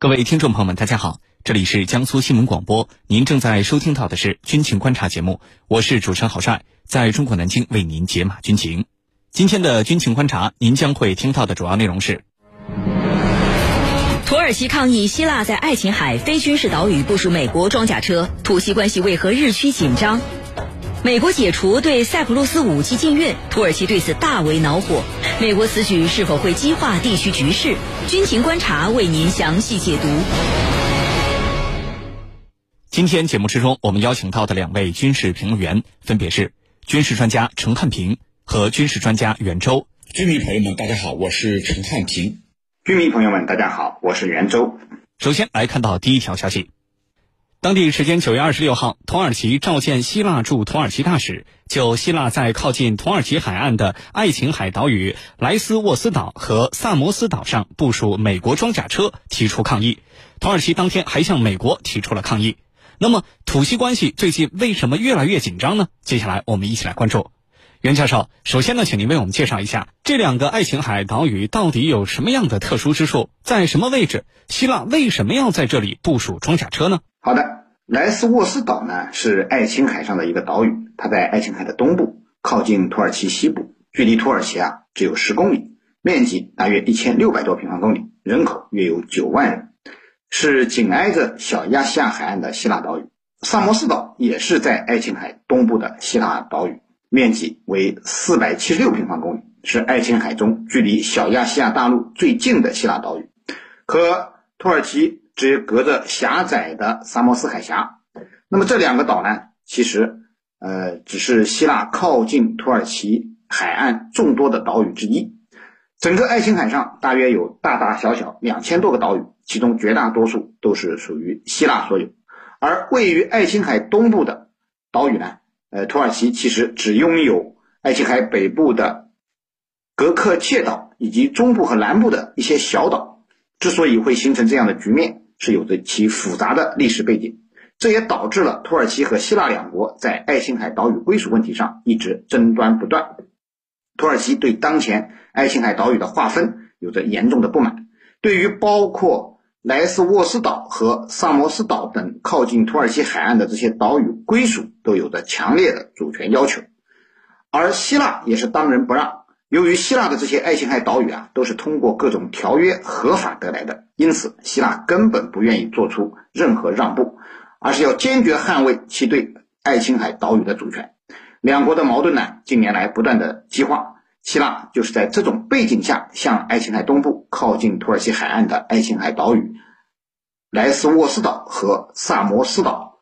各位听众朋友们，大家好，这里是江苏新闻广播，您正在收听到的是军情观察节目，我是主持人郝帅，在中国南京为您解码军情。今天的军情观察，您将会听到的主要内容是：土耳其抗议希腊在爱琴海非军事岛屿部署美国装甲车，土希关系为何日趋紧张？美国解除对塞浦路斯武器禁运，土耳其对此大为恼火。美国此举是否会激化地区局势？军情观察为您详细解读。今天节目之中，我们邀请到的两位军事评论员分别是军事专家陈汉平和军事专家袁周。军迷朋友们，大家好，我是陈汉平。军迷朋友们，大家好，我是袁周。首先来看到第一条消息。当地时间九月二十六号，土耳其召见希腊驻土耳其大使，就希腊在靠近土耳其海岸的爱琴海岛屿莱斯沃斯岛和萨摩斯岛上部署美国装甲车提出抗议。土耳其当天还向美国提出了抗议。那么，土西关系最近为什么越来越紧张呢？接下来我们一起来关注。袁教授，首先呢，请您为我们介绍一下这两个爱琴海岛屿到底有什么样的特殊之处，在什么位置？希腊为什么要在这里部署装甲车呢？好的，莱斯沃斯岛呢是爱琴海上的一个岛屿，它在爱琴海的东部，靠近土耳其西部，距离土耳其啊只有十公里，面积大约一千六百多平方公里，人口约有九万人，是紧挨着小亚细亚海岸的希腊岛屿。萨摩斯岛也是在爱琴海东部的希腊岛屿，面积为四百七十六平方公里，是爱琴海中距离小亚细亚大陆最近的希腊岛屿，和土耳其。只隔着狭窄的萨摩斯海峡，那么这两个岛呢，其实呃只是希腊靠近土耳其海岸众多的岛屿之一。整个爱琴海上大约有大大小小两千多个岛屿，其中绝大多数都是属于希腊所有。而位于爱琴海东部的岛屿呢，呃，土耳其其实只拥有爱琴海北部的格克切岛以及中部和南部的一些小岛。之所以会形成这样的局面，是有着其复杂的历史背景，这也导致了土耳其和希腊两国在爱琴海岛屿归属问题上一直争端不断。土耳其对当前爱琴海岛屿的划分有着严重的不满，对于包括莱斯沃斯岛和萨摩斯岛等靠近土耳其海岸的这些岛屿归属都有着强烈的主权要求，而希腊也是当仁不让。由于希腊的这些爱琴海岛屿啊，都是通过各种条约合法得来的，因此希腊根本不愿意做出任何让步，而是要坚决捍卫其对爱琴海岛屿的主权。两国的矛盾呢，近年来不断的激化。希腊就是在这种背景下，向爱琴海东部靠近土耳其海岸的爱琴海岛屿莱斯沃斯岛和萨摩斯岛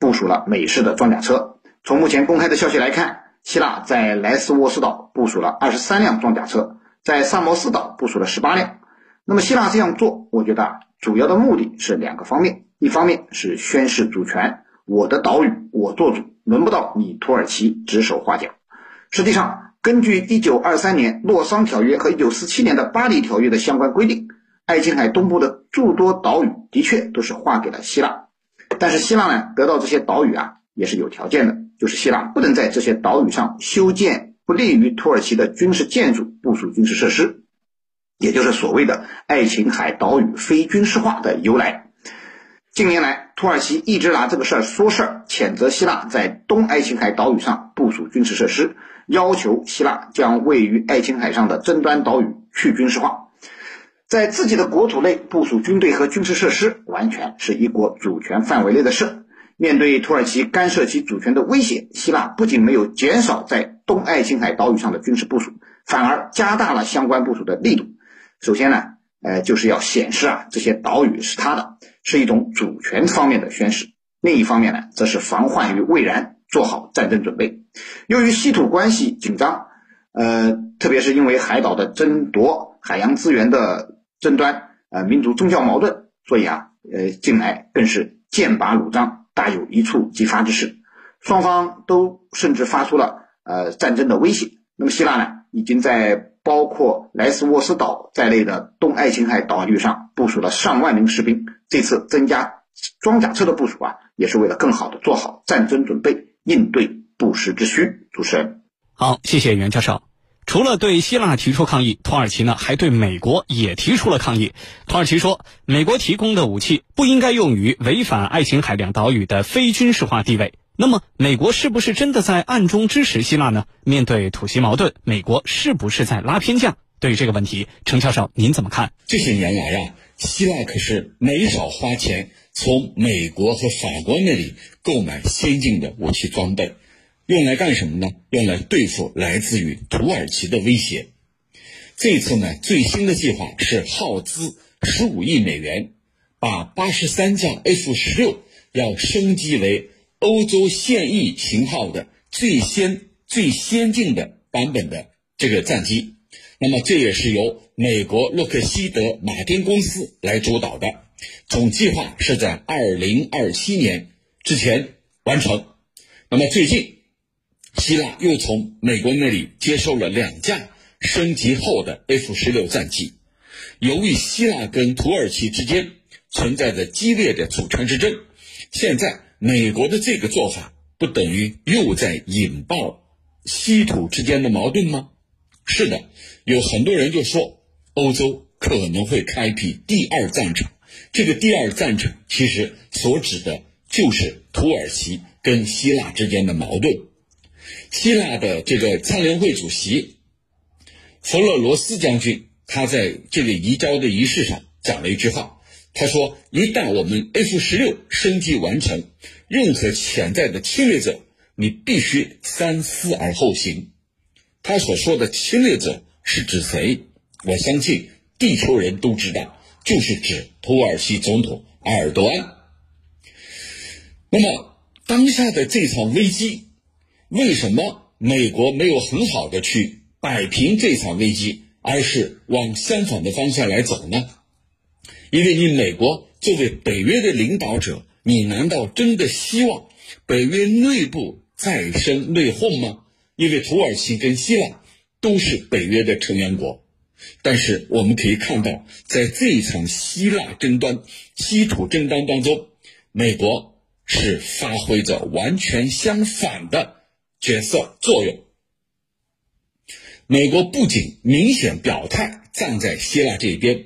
部署了美式的装甲车。从目前公开的消息来看。希腊在莱斯沃斯岛部署了二十三辆装甲车，在萨摩斯岛部署了十八辆。那么希腊这样做，我觉得主要的目的是两个方面：一方面是宣示主权，我的岛屿我做主，轮不到你土耳其指手画脚。实际上，根据一九二三年洛桑条约和一九四七年的巴黎条约的相关规定，爱琴海东部的诸多岛屿的确都是划给了希腊。但是希腊呢，得到这些岛屿啊，也是有条件的。就是希腊不能在这些岛屿上修建不利于土耳其的军事建筑、部署军事设施，也就是所谓的爱琴海岛屿非军事化的由来。近年来，土耳其一直拿这个事儿说事儿，谴责希腊在东爱琴海岛屿上部署军事设施，要求希腊将位于爱琴海上的争端岛屿去军事化，在自己的国土内部署军队和军事设施，完全是一国主权范围内的事。面对土耳其干涉其主权的威胁，希腊不仅没有减少在东爱琴海岛屿上的军事部署，反而加大了相关部署的力度。首先呢，呃，就是要显示啊，这些岛屿是他的，是一种主权方面的宣示；另一方面呢，则是防患于未然，做好战争准备。由于稀土关系紧张，呃，特别是因为海岛的争夺、海洋资源的争端、呃，民族宗教矛盾，所以啊，呃，近来更是剑拔弩张。大有一触即发之势，双方都甚至发出了呃战争的威胁。那么希腊呢，已经在包括莱斯沃斯岛在内的东爱琴海岛屿上部署了上万名士兵。这次增加装甲车的部署啊，也是为了更好的做好战争准备，应对不时之需。主持人，好，谢谢袁教授。除了对希腊提出抗议，土耳其呢还对美国也提出了抗议。土耳其说，美国提供的武器不应该用于违反爱琴海两岛屿的非军事化地位。那么，美国是不是真的在暗中支持希腊呢？面对土西矛盾，美国是不是在拉偏架？对于这个问题，程教授您怎么看？这些年来啊，希腊可是没少花钱从美国和法国那里购买先进的武器装备，用来干什么呢？用来对付来自于土耳其的威胁。这次呢，最新的计划是耗资十五亿美元，把八十三架 F 十六要升级为。欧洲现役型号的最先最先进的版本的这个战机，那么这也是由美国洛克希德马丁公司来主导的，总计划是在二零二七年之前完成。那么最近，希腊又从美国那里接收了两架升级后的 F 十六战机。由于希腊跟土耳其之间存在着激烈的主权之争，现在。美国的这个做法不等于又在引爆稀土之间的矛盾吗？是的，有很多人就说欧洲可能会开辟第二战场。这个第二战场其实所指的就是土耳其跟希腊之间的矛盾。希腊的这个参联会主席弗勒罗斯将军，他在这个移交的仪式上讲了一句话。他说：“一旦我们 F 十六升级完成，任何潜在的侵略者，你必须三思而后行。”他所说的侵略者是指谁？我相信地球人都知道，就是指土耳其总统埃尔多安。那么，当下的这场危机，为什么美国没有很好的去摆平这场危机，而是往相反的方向来走呢？因为你美国作为北约的领导者，你难道真的希望北约内部再生内讧吗？因为土耳其跟希腊都是北约的成员国，但是我们可以看到，在这一场希腊争端、稀土争端当中，美国是发挥着完全相反的角色作用。美国不仅明显表态站在希腊这一边。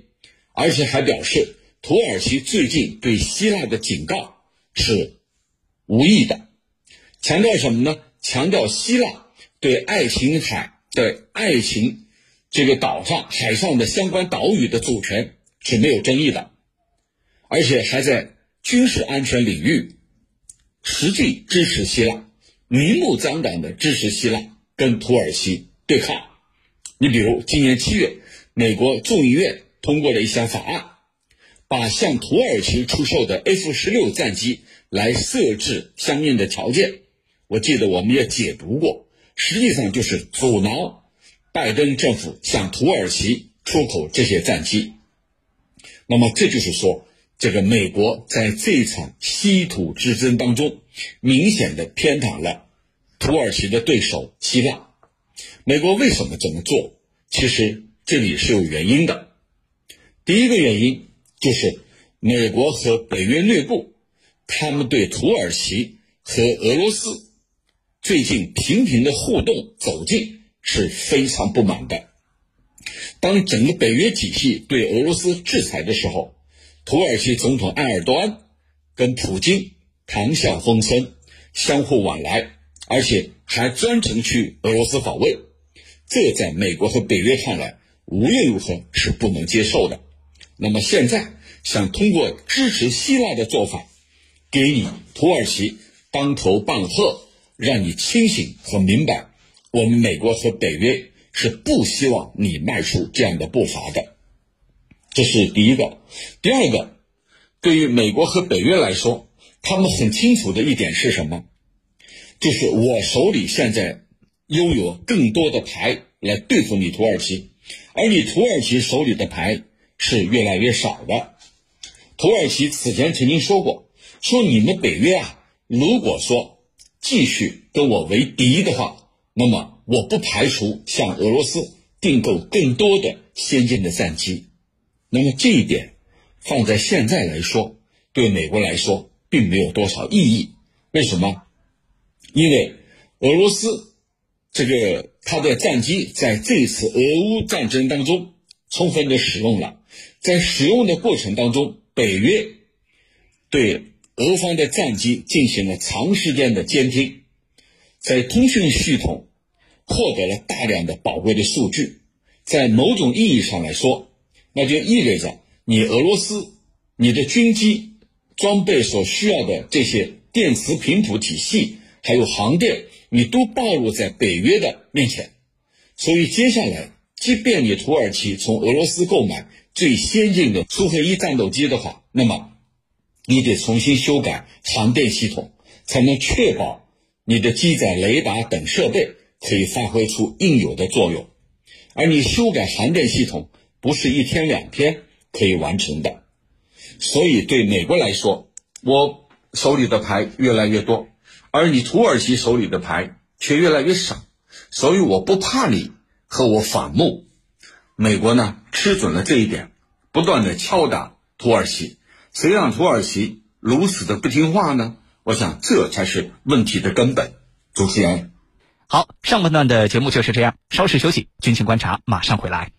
而且还表示，土耳其最近对希腊的警告是无意的，强调什么呢？强调希腊对爱琴海的爱琴这个岛上海上的相关岛屿的主权是没有争议的，而且还在军事安全领域实际支持希腊，明目张胆的支持希腊跟土耳其对抗。你比如今年七月，美国众议院。通过了一项法案，把向土耳其出售的 F 十六战机来设置相应的条件。我记得我们也解读过，实际上就是阻挠拜登政府向土耳其出口这些战机。那么这就是说，这个美国在这场稀土之争当中，明显的偏袒了土耳其的对手希腊。美国为什么这么做？其实这里是有原因的。第一个原因就是美国和北约内部，他们对土耳其和俄罗斯最近频频的互动走近是非常不满的。当整个北约体系对俄罗斯制裁的时候，土耳其总统埃尔多安跟普京谈笑风生，相互往来，而且还专程去俄罗斯访问。这在美国和北约看来，无论如何是不能接受的。那么现在想通过支持希腊的做法，给你土耳其当头棒喝，让你清醒和明白，我们美国和北约是不希望你迈出这样的步伐的。这是第一个。第二个，对于美国和北约来说，他们很清楚的一点是什么？就是我手里现在拥有更多的牌来对付你土耳其，而你土耳其手里的牌。是越来越少的。土耳其此前曾经说过，说你们北约啊，如果说继续跟我为敌的话，那么我不排除向俄罗斯订购更多的先进的战机。那么这一点放在现在来说，对美国来说并没有多少意义。为什么？因为俄罗斯这个它的战机在这次俄乌战争当中充分的使用了，在使用的过程当中，北约对俄方的战机进行了长时间的监听，在通讯系统获得了大量的宝贵的数据，在某种意义上来说，那就意味着你俄罗斯你的军机装备所需要的这些电磁频谱体系，还有航电。你都暴露在北约的面前，所以接下来，即便你土耳其从俄罗斯购买最先进的苏 -21 战斗机的话，那么你得重新修改航电系统，才能确保你的机载雷达等设备可以发挥出应有的作用。而你修改航电系统不是一天两天可以完成的，所以对美国来说，我手里的牌越来越多。而你土耳其手里的牌却越来越少，所以我不怕你和我反目。美国呢吃准了这一点，不断的敲打土耳其。谁让土耳其如此的不听话呢？我想这才是问题的根本。主持人，好，上半段的节目就是这样，稍事休息，军情观察马上回来。